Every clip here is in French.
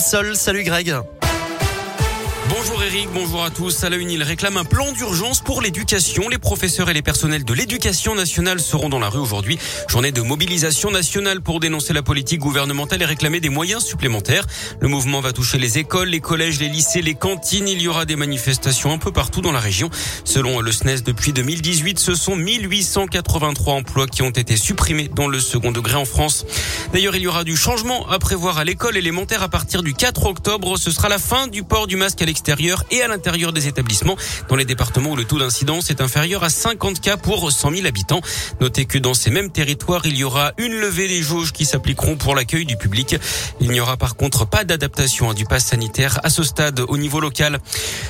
sol. Salut Greg. Bonjour Eric, bonjour à tous. À la une, il réclame un plan d'urgence pour l'éducation. Les professeurs et les personnels de l'éducation nationale seront dans la rue aujourd'hui. Journée de mobilisation nationale pour dénoncer la politique gouvernementale et réclamer des moyens supplémentaires. Le mouvement va toucher les écoles, les collèges, les lycées, les cantines. Il y aura des manifestations un peu partout dans la région. Selon le SNES, depuis 2018, ce sont 1883 emplois qui ont été supprimés dans le second degré en France. D'ailleurs, il y aura du changement à prévoir à l'école élémentaire à partir du 4 octobre. Ce sera la fin du port du masque à l'extérieur et à l'intérieur des établissements dans les départements où le taux d'incidence est inférieur à 50 cas pour 100 000 habitants. Notez que dans ces mêmes territoires, il y aura une levée des jauges qui s'appliqueront pour l'accueil du public. Il n'y aura par contre pas d'adaptation du pass sanitaire à ce stade au niveau local.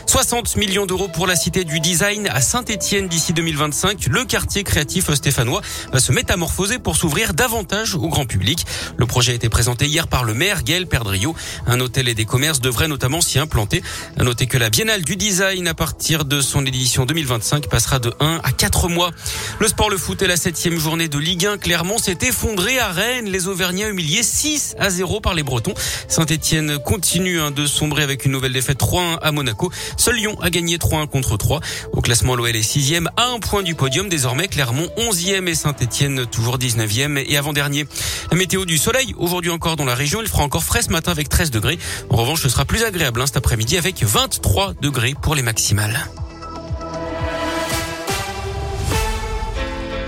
60 millions d'euros pour la cité du design à Saint-Etienne d'ici 2025. Le quartier créatif stéphanois va se métamorphoser pour s'ouvrir davantage au grand public. Le projet a été présenté hier par le maire Gaël Perdriau. Un hôtel et des commerces devraient notamment s'y implanter. À noter que la Biennale du Design, à partir de son édition 2025, passera de 1 à 4 mois. Le sport, le foot et la septième journée de Ligue 1. Clermont s'est effondré à Rennes. Les Auvergnats humiliés 6 à 0 par les Bretons. Saint-Etienne continue hein, de sombrer avec une nouvelle défaite 3-1 à Monaco. Seul Lyon a gagné 3-1 contre 3. Au classement, l'OL est 6 à un point du podium. Désormais, Clermont 11e et Saint-Etienne toujours 19e et avant-dernier. La du soleil, aujourd'hui encore dans la région. Il fera encore frais ce matin avec 13 degrés. En revanche, ce sera plus agréable hein, cet après-midi avec 23 degrés pour les maximales.